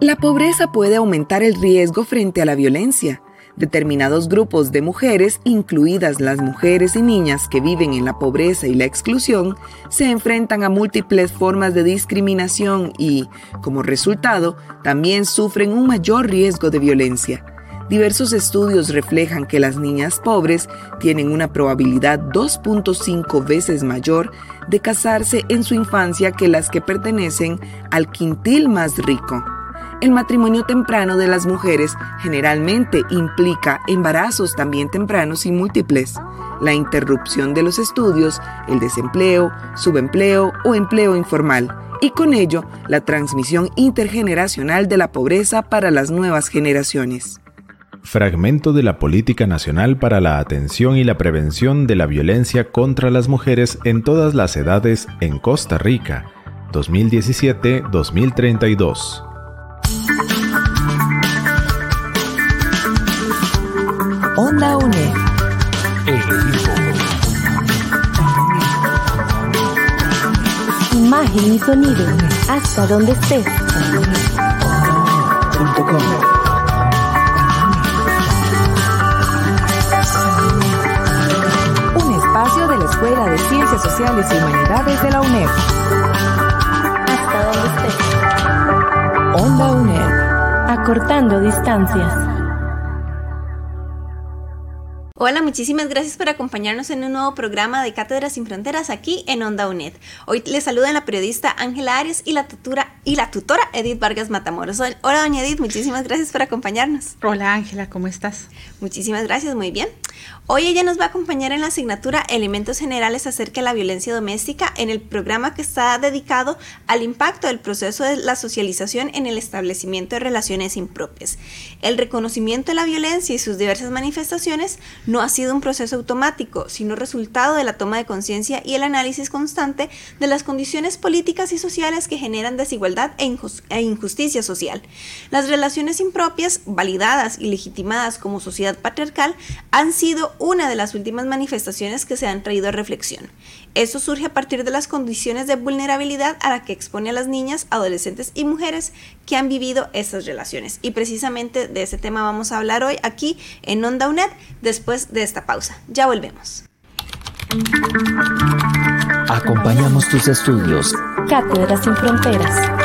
La pobreza puede aumentar el riesgo frente a la violencia. Determinados grupos de mujeres, incluidas las mujeres y niñas que viven en la pobreza y la exclusión, se enfrentan a múltiples formas de discriminación y, como resultado, también sufren un mayor riesgo de violencia. Diversos estudios reflejan que las niñas pobres tienen una probabilidad 2.5 veces mayor de casarse en su infancia que las que pertenecen al quintil más rico. El matrimonio temprano de las mujeres generalmente implica embarazos también tempranos y múltiples, la interrupción de los estudios, el desempleo, subempleo o empleo informal, y con ello la transmisión intergeneracional de la pobreza para las nuevas generaciones. Fragmento de la Política Nacional para la Atención y la Prevención de la Violencia contra las Mujeres en todas las edades en Costa Rica, 2017-2032. Onda UNED. Imagen y sonido. Hasta donde estés. Escuela de Ciencias Sociales y Humanidades de la UNED. Hasta donde estés. Onda UNED. Acortando distancias. Hola, muchísimas gracias por acompañarnos en un nuevo programa de Cátedras sin Fronteras aquí en Onda UNED. Hoy les saluda la periodista Ángela Arias y la, tutora, y la tutora Edith Vargas Matamoros. Hola, doña Edith, muchísimas gracias por acompañarnos. Hola, Ángela, ¿cómo estás? Muchísimas gracias, muy bien. Hoy ella nos va a acompañar en la asignatura Elementos Generales acerca de la violencia doméstica en el programa que está dedicado al impacto del proceso de la socialización en el establecimiento de relaciones impropias. El reconocimiento de la violencia y sus diversas manifestaciones no ha sido un proceso automático, sino resultado de la toma de conciencia y el análisis constante de las condiciones políticas y sociales que generan desigualdad e, e injusticia social. Las relaciones impropias, validadas y legitimadas como sociedad patriarcal, han sido una de las últimas manifestaciones que se han traído a reflexión. Esto surge a partir de las condiciones de vulnerabilidad a la que expone a las niñas, adolescentes y mujeres que han vivido estas relaciones. Y precisamente de ese tema vamos a hablar hoy aquí en Onda UNED después de esta pausa. Ya volvemos. Acompañamos tus estudios. Cátedras sin Fronteras.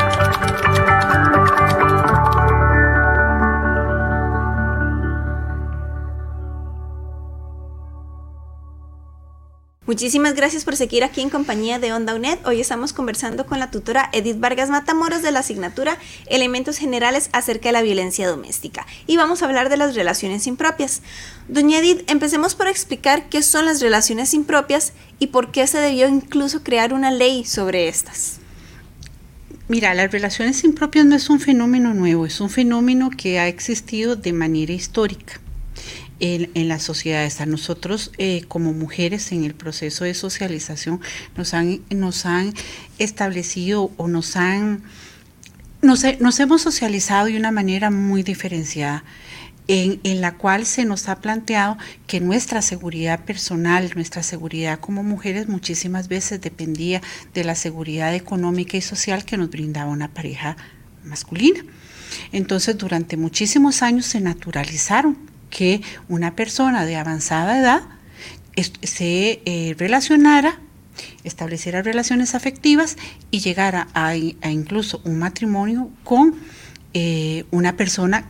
Muchísimas gracias por seguir aquí en compañía de Onda UNED. Hoy estamos conversando con la tutora Edith Vargas Matamoros de la asignatura Elementos Generales acerca de la violencia doméstica. Y vamos a hablar de las relaciones impropias. Doña Edith, empecemos por explicar qué son las relaciones impropias y por qué se debió incluso crear una ley sobre estas. Mira, las relaciones impropias no es un fenómeno nuevo, es un fenómeno que ha existido de manera histórica en, las sociedades. A nosotros eh, como mujeres en el proceso de socialización nos han, nos han establecido o nos han... Nos, nos hemos socializado de una manera muy diferenciada. En, en, la cual se nos ha planteado que nuestra seguridad personal, nuestra seguridad como mujeres muchísimas veces dependía de la seguridad económica y social que nos brindaba una pareja masculina. Entonces, durante muchísimos años se naturalizaron que una persona de avanzada edad se eh, relacionara, estableciera relaciones afectivas y llegara a, incluso un matrimonio con eh, una persona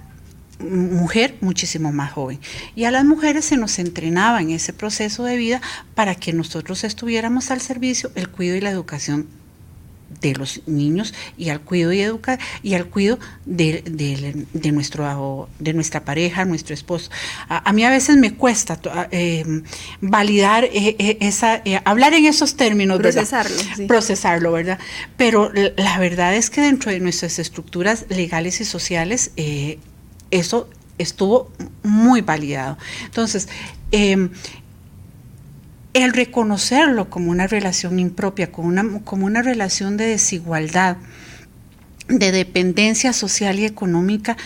mujer muchísimo más joven. Y a las mujeres se nos entrenaba en ese proceso de vida para que nosotros estuviéramos al servicio el cuidado y la educación de los niños y al cuidado y educar y al cuidado de, de, nuestro de nuestra pareja nuestro esposo. A, mí a veces me cuesta eh, validar eh, eh, esa hablar en esos términos procesarlo procesarlo verdad pero la verdad es que dentro de nuestras estructuras legales y sociales eso estuvo muy validado. Entonces el reconocerlo como una relación impropia, como una, como una relación de desigualdad, de dependencia social y económica,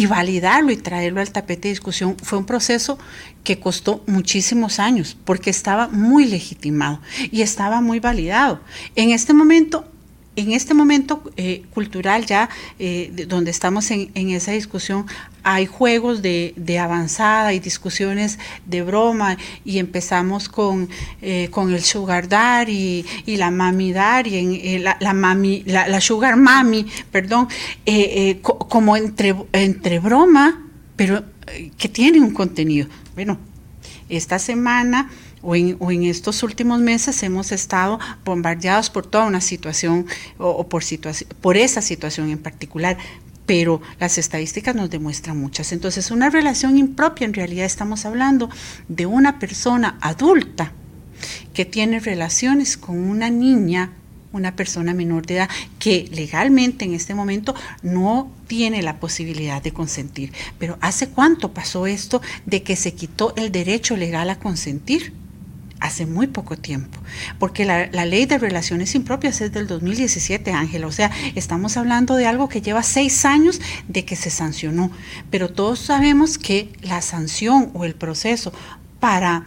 y validarlo y traerlo al tapete de discusión fue un proceso que costó muchísimos años porque estaba muy legitimado y estaba muy validado. En este momento en este momento eh, cultural ya, eh, donde estamos en, esa discusión, hay juegos de, avanzada y discusiones de broma y empezamos con, eh, con el sugar daddy y, la mami daddy, la, la, mami, la, sugar mami, perdón, como entre, entre broma, pero que tiene un contenido. Bueno, esta semana o en, estos últimos meses hemos estado bombardeados por toda una situación o, por, por esa situación en particular, pero las estadísticas nos demuestran muchas. Entonces, una relación impropia, en realidad estamos hablando de una persona adulta que tiene relaciones con una niña, una persona menor de edad, que legalmente en este momento no tiene la posibilidad de consentir. Pero ¿hace cuánto pasó esto de que se quitó el derecho legal a consentir? Hace muy poco tiempo, porque la, ley de relaciones impropias es del 2017, Ángela, o sea, estamos hablando de algo que lleva seis años de que se sancionó, pero todos sabemos que la sanción o el proceso para,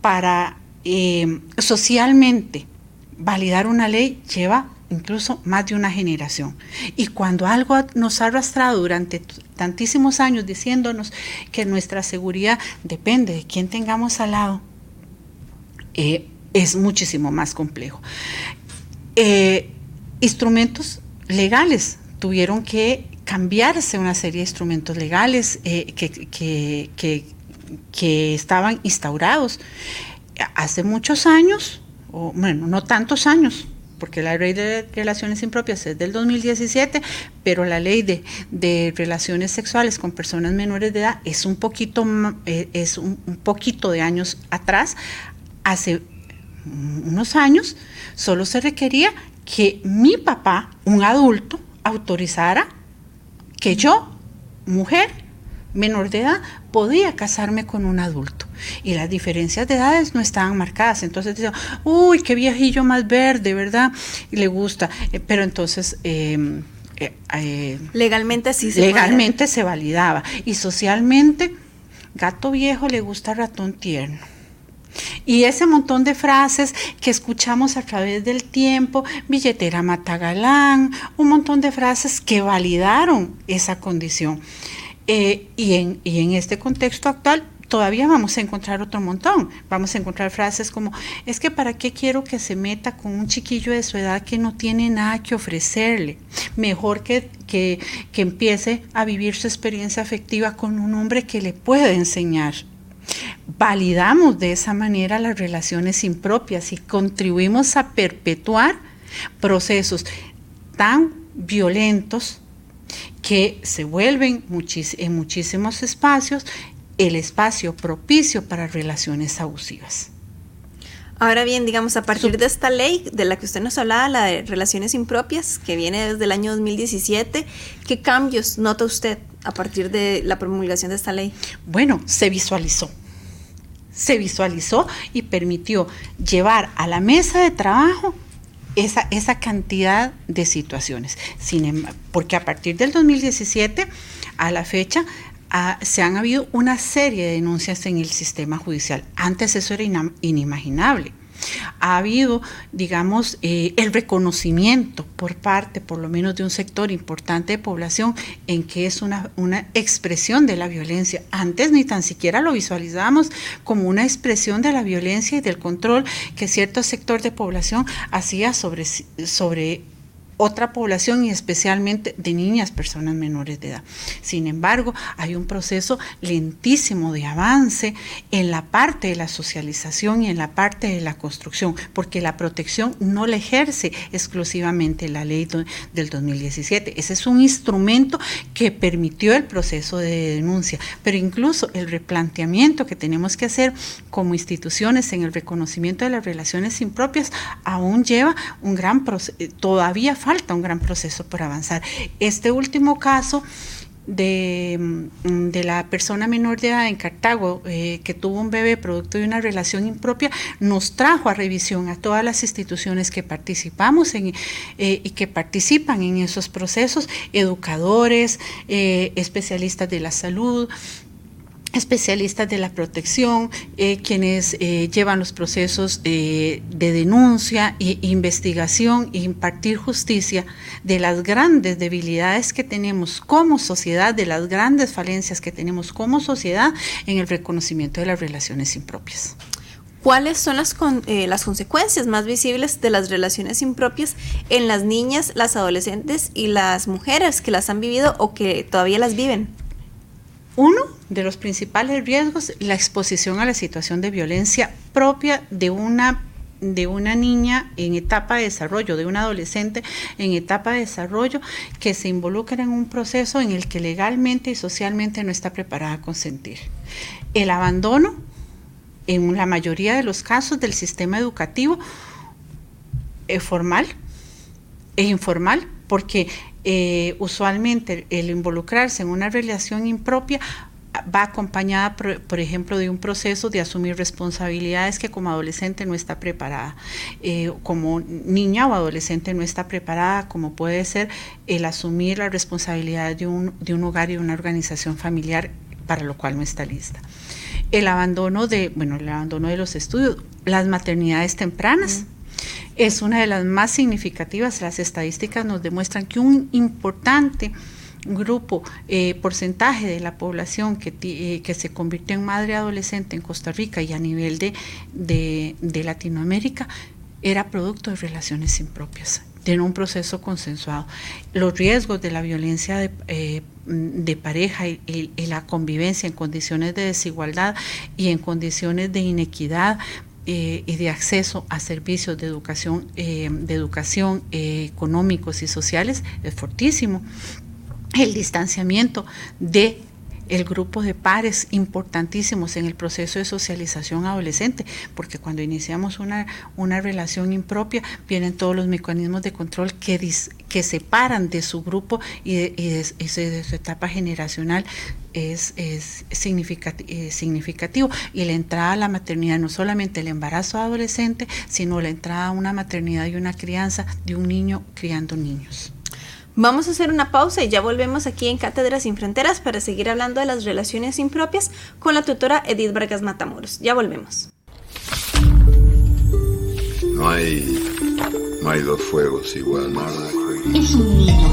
para eh, socialmente validar una ley lleva incluso más de una generación. Y cuando algo nos ha arrastrado durante tantísimos años diciéndonos que nuestra seguridad depende de quién tengamos al lado, eh, es muchísimo más complejo. Eh, instrumentos legales. Tuvieron que cambiarse una serie de instrumentos legales eh, que, que, estaban instaurados. Hace muchos años, o bueno, no tantos años, porque la ley de relaciones impropias es del 2017, pero la ley de, de relaciones sexuales con personas menores de edad es un poquito, es un poquito de años atrás hace unos años solo se requería que mi papá, un adulto, autorizara que yo, mujer, menor de edad, podía casarme con un adulto. Y las diferencias de edades no estaban marcadas. Entonces decía, uy, qué viejillo más verde, ¿verdad? Y le gusta. Eh, pero entonces... Em, eh, eh, legalmente sí se Legalmente se validaba. Y socialmente, gato viejo le gusta ratón tierno. Y ese montón de frases que escuchamos a través del tiempo, billetera matagalán, un montón de frases que validaron esa condición. Eh, y, en, y en este contexto actual todavía vamos a encontrar otro montón. Vamos a encontrar frases como, es que para qué quiero que se meta con un chiquillo de su edad que no tiene nada que ofrecerle. Mejor que, que, que empiece a vivir su experiencia afectiva con un hombre que le pueda enseñar validamos de esa manera las relaciones impropias y contribuimos a perpetuar procesos tan violentos que se vuelven en muchísimos espacios el espacio propicio para relaciones abusivas. Ahora bien, digamos, a partir de esta ley de la que usted nos hablaba, la de relaciones impropias, que viene desde el año 2017, ¿qué cambios nota usted a partir de la promulgación de esta ley? Bueno, se visualizó se visualizó y permitió llevar a la mesa de trabajo esa, esa cantidad de situaciones. Sin porque a partir del 2017 a la fecha se han habido una serie de denuncias en el sistema judicial. Antes eso era inimaginable ha habido, digamos, eh, el reconocimiento por parte, por lo menos, de un sector importante de población en que es una, una expresión de la violencia. Antes ni tan siquiera lo visualizábamos como una expresión de la violencia y del control que cierto sector de población hacía sobre, sobre otra población y especialmente de niñas, personas menores de edad. Sin embargo, hay un proceso lentísimo de avance en la parte de la socialización y en la parte de la construcción, porque la protección no la ejerce exclusivamente la ley del 2017. Ese es un instrumento que permitió el proceso de denuncia, pero incluso el replanteamiento que tenemos que hacer como instituciones en el reconocimiento de las relaciones impropias aún lleva un gran proceso, todavía falta un gran proceso por avanzar. Este último caso de, mm, de, la persona menor de edad en Cartago eh, que tuvo un bebé producto de una relación impropia nos trajo a revisión a todas las instituciones que participamos en, eh, y que participan en esos procesos, educadores, eh, especialistas de la salud, especialistas de la protección, eh, quienes eh, llevan los procesos eh, de denuncia e investigación e impartir justicia de las grandes debilidades que tenemos como sociedad, de las grandes falencias que tenemos como sociedad en el reconocimiento de las relaciones impropias. ¿Cuáles son las, las consecuencias más visibles de las relaciones impropias en las niñas, las adolescentes y las mujeres que las han vivido o que todavía las viven? Uno de los principales riesgos, la exposición a la situación de violencia propia de una de una niña en etapa de desarrollo, de un adolescente en etapa de desarrollo que se involucra en un proceso en el que legalmente y socialmente no está preparada a consentir. El abandono, en la mayoría de los casos del sistema educativo, es formal e informal, porque eh, usualmente el involucrarse en una relación impropia va acompañada, por, ejemplo, de un proceso de asumir responsabilidades que como adolescente no está preparada, eh, como niña o adolescente no está preparada, como puede ser el asumir la responsabilidad de un, de un hogar y una organización familiar para lo cual no está lista. El abandono de, bueno, el abandono de los estudios, las maternidades tempranas es una de las más significativas. Las estadísticas nos demuestran que un importante grupo, eh, porcentaje de la población que, eh, que, se convirtió en madre adolescente en Costa Rica y a nivel de, de, Latinoamérica era producto de relaciones impropias, de un proceso consensuado. Los riesgos de la violencia de, eh, pareja y, la convivencia en condiciones de desigualdad y en condiciones de inequidad eh, y de acceso a servicios de educación, eh, de educación eh, económicos y sociales es fortísimo. El distanciamiento de el grupo de pares importantísimos en el proceso de socialización adolescente, porque cuando iniciamos una, una relación impropia vienen todos los mecanismos de control que, que separan de su grupo y de, su etapa generacional es, es eh, significativo. Y la entrada a la maternidad, no solamente el embarazo adolescente, sino la entrada a una maternidad y una crianza de un niño criando niños. Vamos a hacer una pausa y ya volvemos aquí en Cátedras sin Fronteras para seguir hablando de las relaciones impropias con la tutora Edith Vargas Matamoros. Ya volvemos. No hay, no hay dos fuegos igual. Es un niño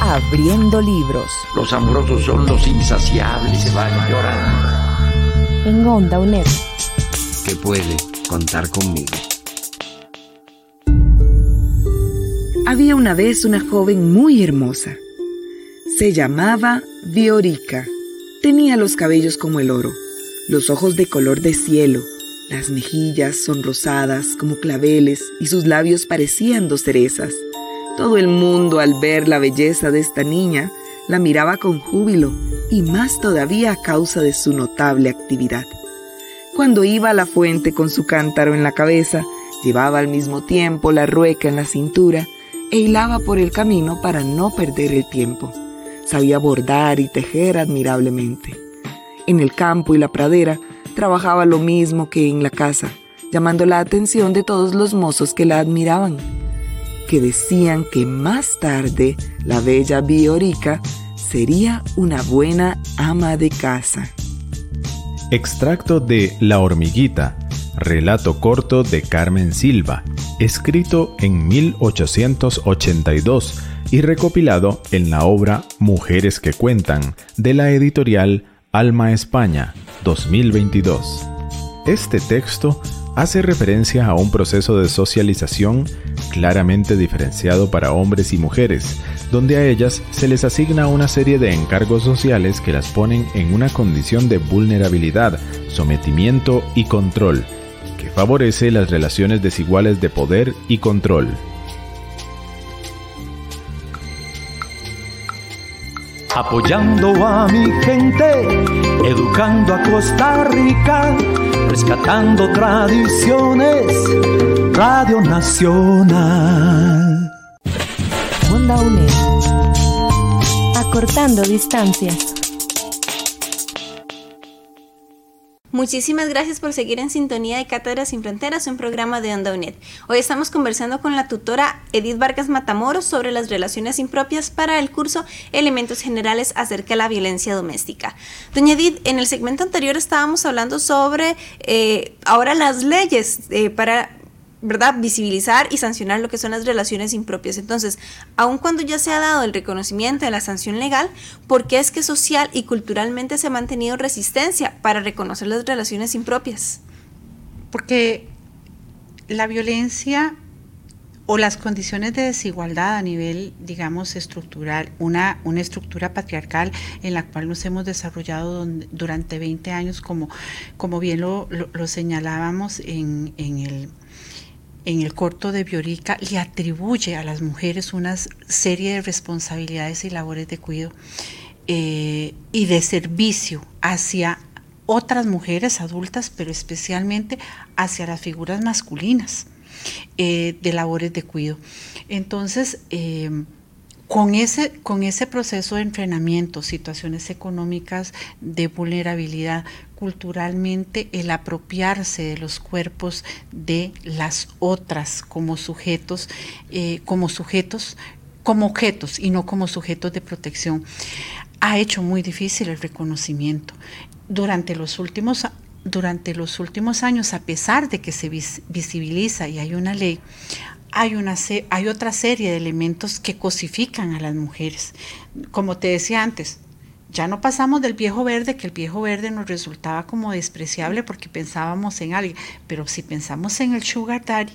Abriendo libros. Los amorosos son los insaciables, se van llorando. En Onda UNED. Que puede contar conmigo. Había una vez una joven muy hermosa. Se llamaba Viorica. Tenía los cabellos como el oro, los ojos de color de cielo, las mejillas sonrosadas como claveles y sus labios parecían dos cerezas. Todo el mundo al ver la belleza de esta niña la miraba con júbilo y más todavía a causa de su notable actividad. Cuando iba a la fuente con su cántaro en la cabeza, llevaba al mismo tiempo la rueca en la cintura e hilaba por el camino para no perder el tiempo. Sabía bordar y tejer admirablemente. En el campo y la pradera trabajaba lo mismo que en la casa, llamando la atención de todos los mozos que la admiraban, que decían que más tarde la bella Biorica sería una buena ama de casa. Extracto de La hormiguita, relato corto de Carmen Silva, escrito en 1882 y recopilado en la obra Mujeres que Cuentan de la editorial Alma España 2022. Este texto hace referencia a un proceso de socialización claramente diferenciado para hombres y mujeres, donde a ellas se les asigna una serie de encargos sociales que las ponen en una condición de vulnerabilidad, sometimiento y control, favorece las relaciones desiguales de poder y control. Apoyando a mi gente, educando a Costa Rica, rescatando tradiciones, Radio Nacional. Onda UNED acortando distancias. Muchísimas gracias por seguir en sintonía de Cátedras sin Fronteras, un programa de Onda UNED. Hoy estamos conversando con la tutora Edith Vargas Matamoros sobre las relaciones impropias para el curso Elementos Generales acerca de la violencia doméstica. Doña Edith, en el segmento anterior estábamos hablando sobre eh, ahora las leyes eh, para ¿verdad? Visibilizar y sancionar lo que son las relaciones impropias. Entonces, aun cuando ya se ha dado el reconocimiento de la sanción legal, ¿por qué es que social y culturalmente se ha mantenido resistencia para reconocer las relaciones impropias? Porque la violencia o las condiciones de desigualdad a nivel, digamos, estructural, una, una estructura patriarcal en la cual nos hemos desarrollado durante 20 años, como, como bien lo, lo, señalábamos en, en el en el corto de Biorica le atribuye a las mujeres una serie de responsabilidades y labores de cuidado eh, y de servicio hacia otras mujeres adultas, pero especialmente hacia las figuras masculinas eh, de labores de cuidado. Entonces, eh, con ese, con ese proceso de entrenamiento, situaciones económicas de vulnerabilidad, culturalmente el apropiarse de los cuerpos de las otras como sujetos, eh, como sujetos, como objetos y no como sujetos de protección, ha hecho muy difícil el reconocimiento. Durante los últimos durante los últimos años, a pesar de que se visibiliza y hay una ley, hay, una, hay otra serie de elementos que cosifican a las mujeres. Como te decía antes, ya no pasamos del viejo verde, que el viejo verde nos resultaba como despreciable porque pensábamos en alguien, pero si pensamos en el sugar daddy,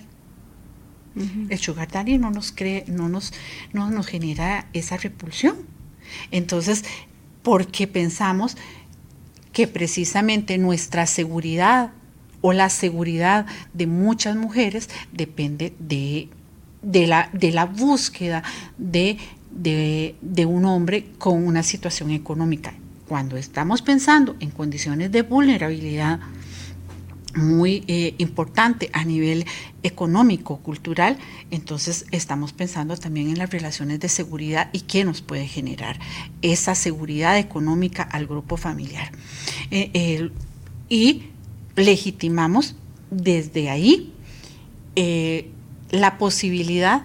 el sugar daddy no nos cree, no nos, no nos genera esa repulsión. Entonces, porque pensamos que precisamente nuestra seguridad o la seguridad de muchas mujeres depende de, de, la, de la búsqueda de, un hombre con una situación económica. Cuando estamos pensando en condiciones de vulnerabilidad muy eh, importante a nivel económico, cultural, entonces estamos pensando también en las relaciones de seguridad y qué nos puede generar esa seguridad económica al grupo familiar. Eh, y legitimamos desde ahí eh, la posibilidad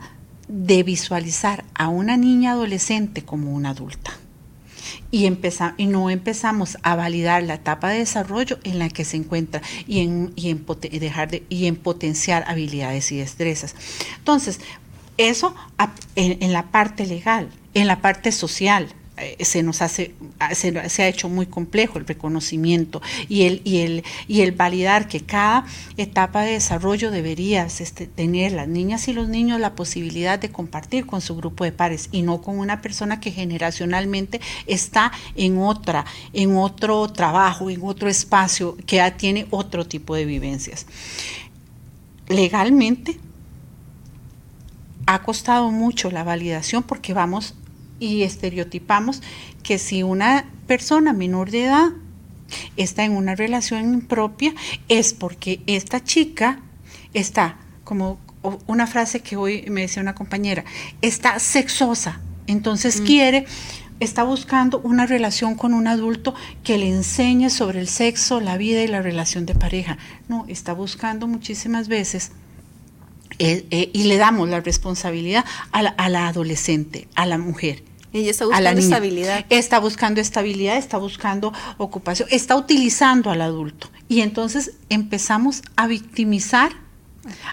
de visualizar a una niña adolescente como una adulta. Y, y no empezamos a validar la etapa de desarrollo en la que se encuentra y en, dejar de, y en potenciar habilidades y destrezas. Entonces, eso en la parte legal, en la parte social, se nos hace se, ha hecho muy complejo el reconocimiento y el y el y el validar que cada etapa de desarrollo debería este, tener las niñas y los niños la posibilidad de compartir con su grupo de pares y no con una persona que generacionalmente está en otra en otro trabajo en otro espacio que ya tiene otro tipo de vivencias. Legalmente ha costado mucho la validación porque vamos y estereotipamos que si una persona menor de edad está en una relación impropia es porque esta chica está, como una frase que hoy me decía una compañera, está sexosa, entonces mm. quiere está buscando una relación con un adulto que le enseñe sobre el sexo, la vida y la relación de pareja. No, está buscando muchísimas veces eh, eh, y le damos la responsabilidad a la adolescente, a la mujer. Ella está buscando estabilidad. Está buscando estabilidad, está buscando ocupación, está utilizando al adulto. Y entonces empezamos a victimizar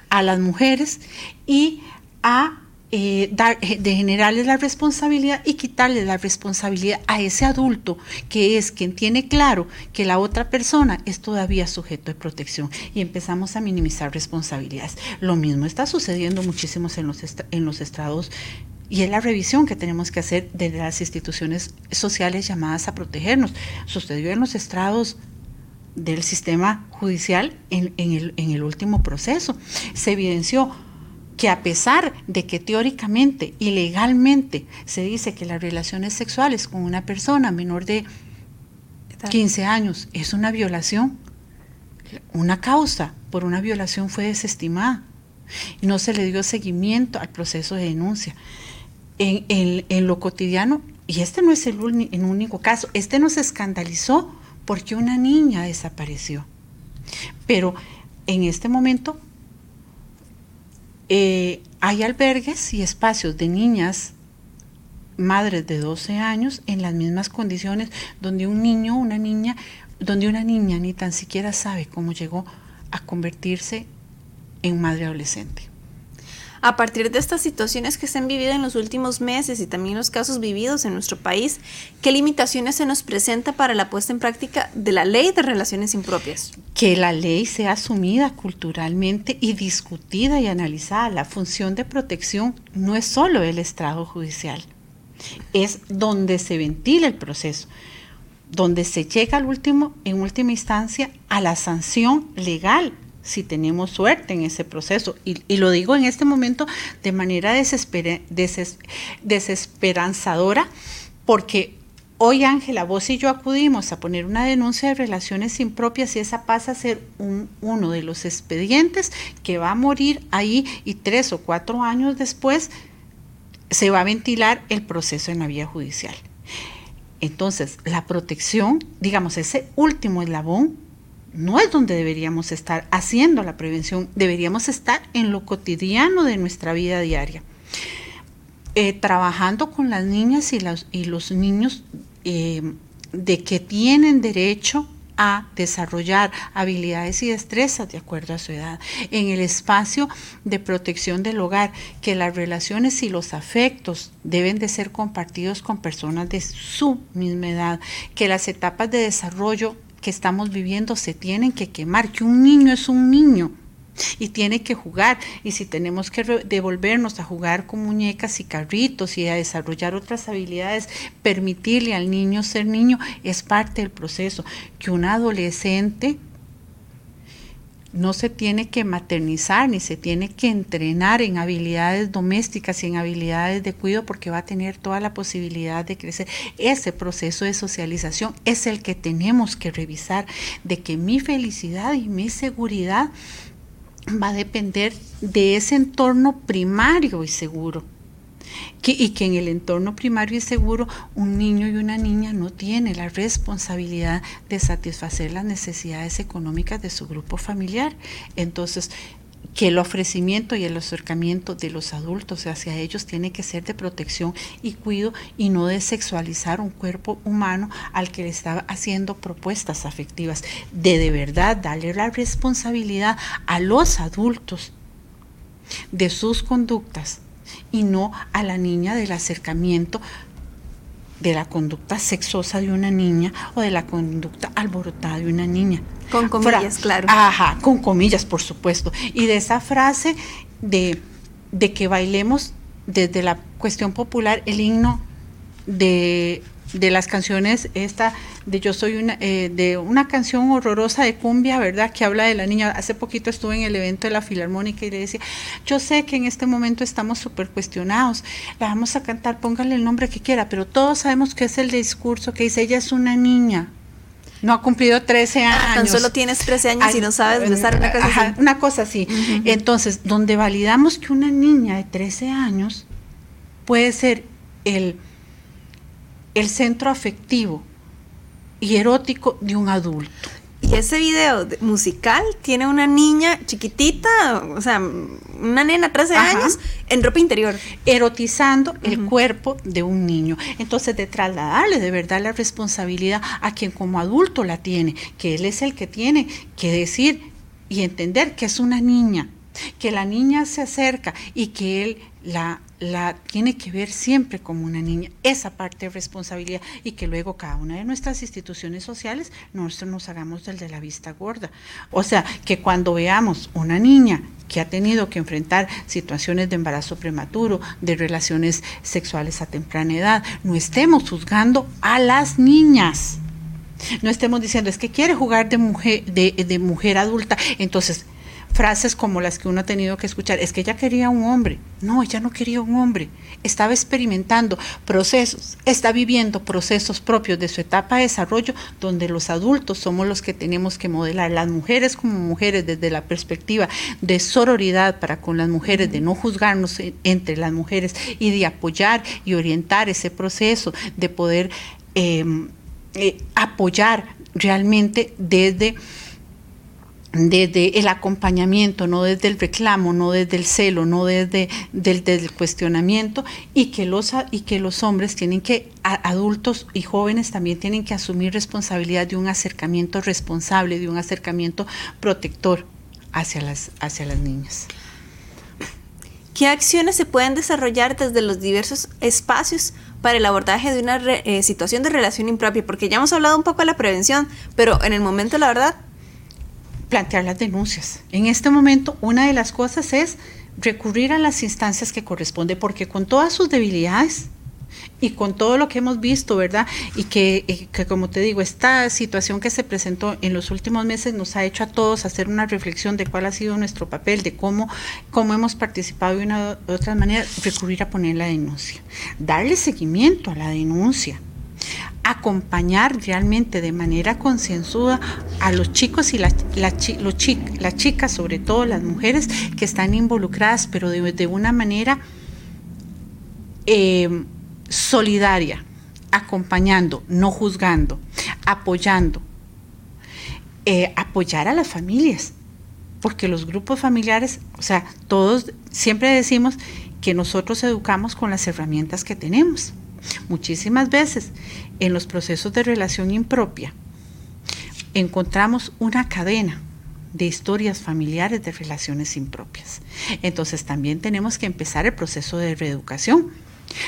a las mujeres y a eh, dar, eh, de generarles la responsabilidad y quitarle la responsabilidad a ese adulto que es quien tiene claro que la otra persona es todavía sujeto de protección y empezamos a minimizar responsabilidades. Lo mismo está sucediendo muchísimo en los, en los estrados y es la revisión que tenemos que hacer de las instituciones sociales llamadas a protegernos. Sucedió en los estrados del sistema judicial en, el, en el último proceso. Se evidenció que a pesar de que teóricamente y legalmente se dice que las relaciones sexuales con una persona menor de 15 años es una violación, una causa por una violación fue desestimada no se le dio seguimiento al proceso de denuncia en, lo cotidiano y este no es el, único caso, este nos escandalizó porque una niña desapareció. Pero en este momento eh, hay albergues y espacios de niñas madres de 12 años en las mismas condiciones donde un niño, una niña, donde una niña ni tan siquiera sabe cómo llegó a convertirse en madre adolescente a partir de estas situaciones que se han vivido en los últimos meses y también los casos vividos en nuestro país, ¿qué limitaciones se nos presenta para la puesta en práctica de la ley de relaciones impropias? Que la ley sea asumida culturalmente y discutida y analizada. La función de protección no es solo el estrado judicial, es donde se ventila el proceso donde se llega al último, en última instancia, a la sanción legal si tenemos suerte en ese proceso. Y, lo digo en este momento de manera desesperanzadora, porque hoy Ángela, vos y yo acudimos a poner una denuncia de relaciones impropias y esa pasa a ser uno de los expedientes que va a morir ahí y tres o cuatro años después se va a ventilar el proceso en la vía judicial. Entonces, la protección, digamos, ese último eslabón no es donde deberíamos estar haciendo la prevención, deberíamos estar en lo cotidiano de nuestra vida diaria. Eh, trabajando con las niñas y, y los niños eh, de que tienen derecho a desarrollar habilidades y destrezas de acuerdo a su edad. En el espacio de protección del hogar, que las relaciones y los afectos deben de ser compartidos con personas de su misma edad, que las etapas de desarrollo que estamos viviendo se tienen que quemar, que un niño es un niño y tiene que jugar y si tenemos que devolvernos a jugar con muñecas y carritos y a desarrollar otras habilidades, permitirle al niño ser niño es parte del proceso. Que un adolescente no se tiene que maternizar ni se tiene que entrenar en habilidades domésticas y en habilidades de cuidado porque va a tener toda la posibilidad de crecer. Ese proceso de socialización es el que tenemos que revisar, de que mi felicidad y mi seguridad va a depender de ese entorno primario y seguro y que en el entorno primario y seguro un niño y una niña no tienen la responsabilidad de satisfacer las necesidades económicas de su grupo familiar. Entonces, que el ofrecimiento y el acercamiento de los adultos hacia ellos tiene que ser de protección y cuido y no de sexualizar un cuerpo humano al que le está haciendo propuestas afectivas, de de verdad darle la responsabilidad a los adultos de sus conductas y no a la niña del acercamiento de la conducta sexosa de una niña o de la conducta alborotada de una niña. Con comillas, claro. Ajá, con comillas, por supuesto. Y de esa frase de, de que bailemos desde la cuestión popular el himno de de las canciones esta de yo soy una eh, de una canción horrorosa de cumbia verdad que habla de la niña hace poquito estuve en el evento de la filarmónica y le decía yo sé que en este momento estamos súper cuestionados la vamos a cantar póngale el nombre que quiera pero todos sabemos que es el discurso que dice ella es una niña no ha cumplido 13 años. tan solo tienes 13 años y no sabes besar una cosa así. Una cosa así. Entonces, donde validamos que una niña de 13 años puede ser el el centro afectivo y erótico de un adulto. Y ese video musical tiene una niña chiquitita, o sea, una nena 13 años en ropa interior. Erotizando el cuerpo de un niño. Entonces, de trasladarle de verdad la responsabilidad a quien como adulto la tiene, que él es el que tiene que decir y entender que es una niña, que la niña se acerca y que él la la tiene que ver siempre como una niña, esa parte de responsabilidad y que luego cada una de nuestras instituciones sociales nosotros nos hagamos del de la vista gorda. O sea, que cuando veamos una niña que ha tenido que enfrentar situaciones de embarazo prematuro, de relaciones sexuales a temprana edad, no estemos juzgando a las niñas. No estemos diciendo, es que quiere jugar de mujer, de, de mujer adulta, entonces frases como las que uno ha tenido que escuchar, es que ella quería un hombre. No, ella no quería un hombre. Estaba experimentando procesos, está viviendo procesos propios de su etapa de desarrollo donde los adultos somos los que tenemos que modelar, las mujeres como mujeres desde la perspectiva de sororidad para con las mujeres, de no juzgarnos entre las mujeres y de apoyar y orientar ese proceso, de poder em, eh, apoyar realmente desde desde el acompañamiento, no desde el reclamo, no desde el celo, no desde, el cuestionamiento, y que, los, y que los hombres tienen que, adultos y jóvenes también tienen que asumir responsabilidad de un acercamiento responsable, de un acercamiento protector hacia las, hacia las niñas. ¿Qué acciones se pueden desarrollar desde los diversos espacios para el abordaje de una eh, situación de relación impropia? Porque ya hemos hablado un poco de la prevención, pero en el momento, la verdad, plantear las denuncias. En este momento, una de las cosas es recurrir a las instancias que corresponde, porque con todas sus debilidades y con todo lo que hemos visto, ¿verdad? Y que, como te digo, esta situación que se presentó en los últimos meses nos ha hecho a todos hacer una reflexión de cuál ha sido nuestro papel, de cómo, cómo hemos participado de una u otra manera, recurrir a poner la denuncia, darle seguimiento a la denuncia acompañar realmente de manera concienzuda a los chicos y las chicas, sobre todo las mujeres que están involucradas, pero de, una manera em, solidaria, acompañando, no juzgando, apoyando, eh, apoyar a las familias, porque los grupos familiares, o sea, todos siempre decimos que nosotros educamos con las herramientas que tenemos. Muchísimas veces en los procesos de relación impropia encontramos una cadena de historias familiares de relaciones impropias. Entonces también tenemos que empezar el proceso de reeducación.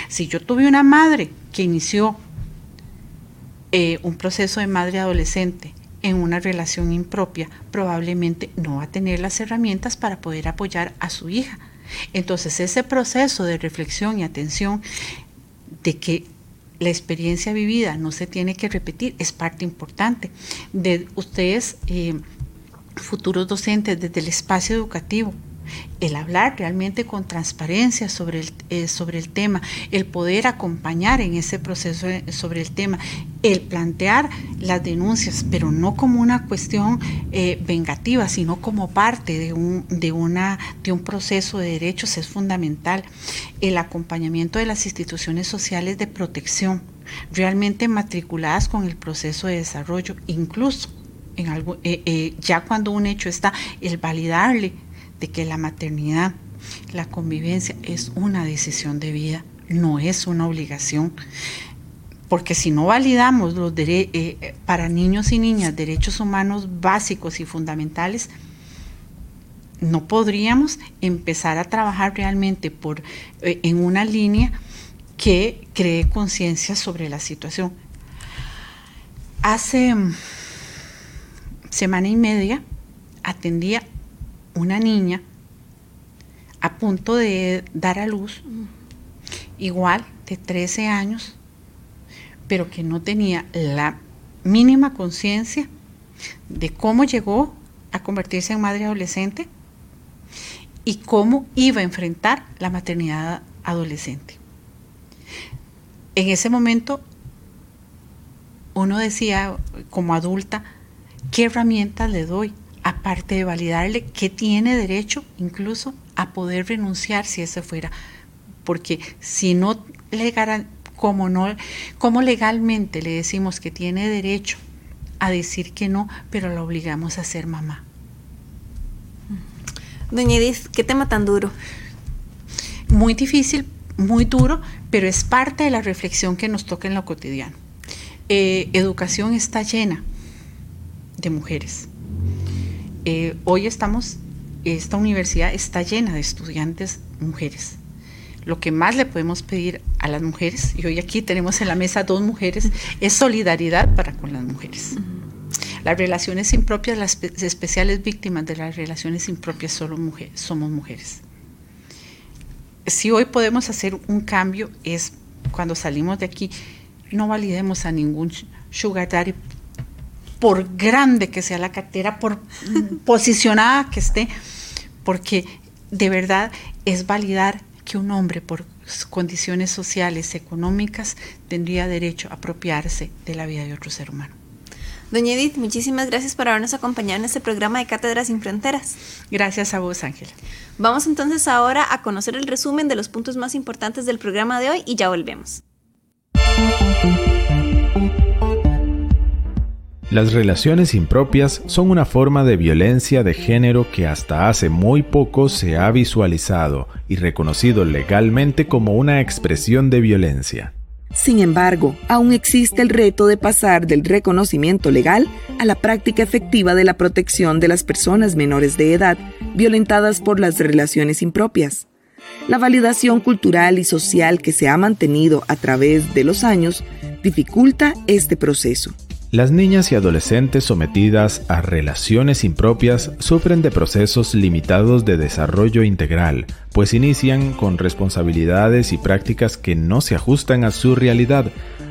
Si yo tuve una madre que inició eh, un proceso de madre adolescente en una relación impropia, probablemente no va a tener las herramientas para poder apoyar a su hija. Entonces ese proceso de reflexión y atención de que la experiencia vivida no se tiene que repetir, es parte importante. De ustedes, eh, futuros docentes, desde el espacio educativo el hablar realmente con transparencia sobre el, eh, sobre el tema, el poder acompañar en ese proceso eh, sobre el tema, el plantear las denuncias, pero no como una cuestión eh, vengativa, sino como parte de un, de, una, de un proceso de derechos es fundamental. El acompañamiento de las instituciones sociales de protección, realmente matriculadas con el proceso de desarrollo, incluso en ya cuando un hecho está, el validarle de que la maternidad, la convivencia es una decisión de vida, no es una obligación. Porque si no validamos los eh, eh, para niños y niñas derechos humanos básicos y fundamentales, no podríamos empezar a trabajar realmente por, eh, en una línea que cree conciencia sobre la situación. Hace mm, semana y media atendía una niña a punto de dar a luz, igual de 13 años, pero que no tenía la mínima conciencia de cómo llegó a convertirse en madre adolescente y cómo iba a enfrentar la maternidad adolescente. En ese momento uno decía como adulta, ¿qué herramientas le doy? Aparte de validarle que tiene derecho incluso a poder renunciar si ese fuera, porque si no le como no, como legalmente le decimos que tiene derecho a decir que no, pero la obligamos a ser mamá. Doña Edith, qué tema tan duro. Muy difícil, muy duro, pero es parte de la reflexión que nos toca en lo cotidiano. Eh, educación está llena de mujeres eh, hoy estamos, esta universidad está llena de estudiantes mujeres. Lo que más le podemos pedir a las mujeres, y hoy aquí tenemos en la mesa dos mujeres, es solidaridad para con las mujeres. Las relaciones impropias, las especiales víctimas de las relaciones impropias solo mujeres, somos mujeres. Si hoy podemos hacer un cambio es cuando salimos de aquí, no validemos a ningún sugar daddy por grande que sea la cartera, por posicionada que esté, porque de verdad es validar que un hombre por condiciones sociales, económicas, tendría derecho a apropiarse de la vida de otro ser humano. Doña Edith, muchísimas gracias por habernos acompañado en este programa de Cátedras sin Fronteras. Gracias a vos, Ángela. Vamos entonces ahora a conocer el resumen de los puntos más importantes del programa de hoy y ya volvemos. Las relaciones impropias son una forma de violencia de género que hasta hace muy poco se ha visualizado y reconocido legalmente como una expresión de violencia. Sin embargo, aún existe el reto de pasar del reconocimiento legal a la práctica efectiva de la protección de las personas menores de edad violentadas por las relaciones impropias. La validación cultural y social que se ha mantenido a través de los años dificulta este proceso. Las niñas y adolescentes sometidas a relaciones impropias sufren de procesos limitados de desarrollo integral, pues inician con responsabilidades y prácticas que no se ajustan a su realidad.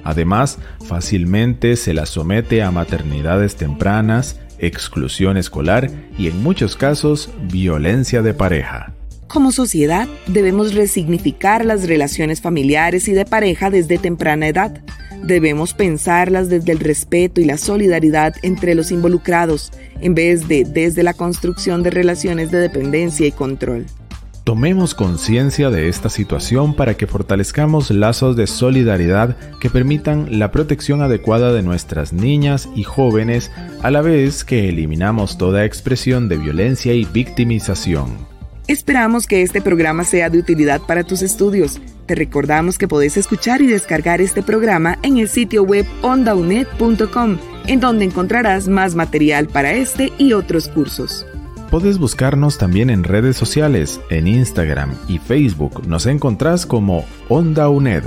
Además, fácilmente se las somete a maternidades tempranas, exclusión escolar y en muchos casos violencia de pareja. Como sociedad, debemos resignificar las relaciones familiares y de pareja desde temprana edad Debemos pensarlas desde el respeto y la solidaridad entre los involucrados, en vez de desde la construcción de relaciones de dependencia y control. Tomemos conciencia de esta situación para que fortalezcamos lazos de solidaridad que permitan la protección adecuada de nuestras niñas y jóvenes a la vez que eliminamos toda expresión de violencia y victimización. Esperamos que este programa sea de utilidad para tus estudios. Te recordamos que podés escuchar y descargar este programa en el sitio web ondaunet.com, en donde encontrarás más material para este y otros cursos. Puedes buscarnos también en redes sociales, en Instagram y Facebook. Nos encontrás como Onda UNED.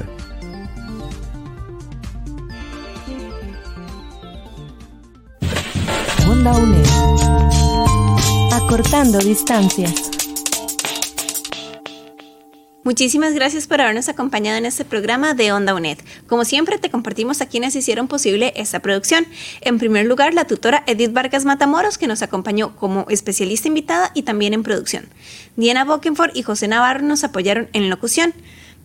Onda UNED. Acortando distancias. Muchísimas gracias por habernos acompañado en este programa de Onda UNED. Como siempre, te compartimos a quienes hicieron posible esta producción. En primer lugar, la tutora Edith Vargas Matamoros, que nos acompañó como especialista invitada y también en producción. Diana Bokenford y José Navarro nos apoyaron en locución.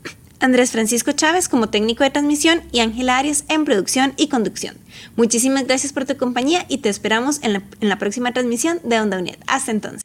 Andrés Francisco Chávez como técnico de transmisión y Ángela Arias en producción y conducción. Muchísimas gracias por tu compañía y te esperamos en la, en la próxima transmisión de Onda UNED. Hasta entonces.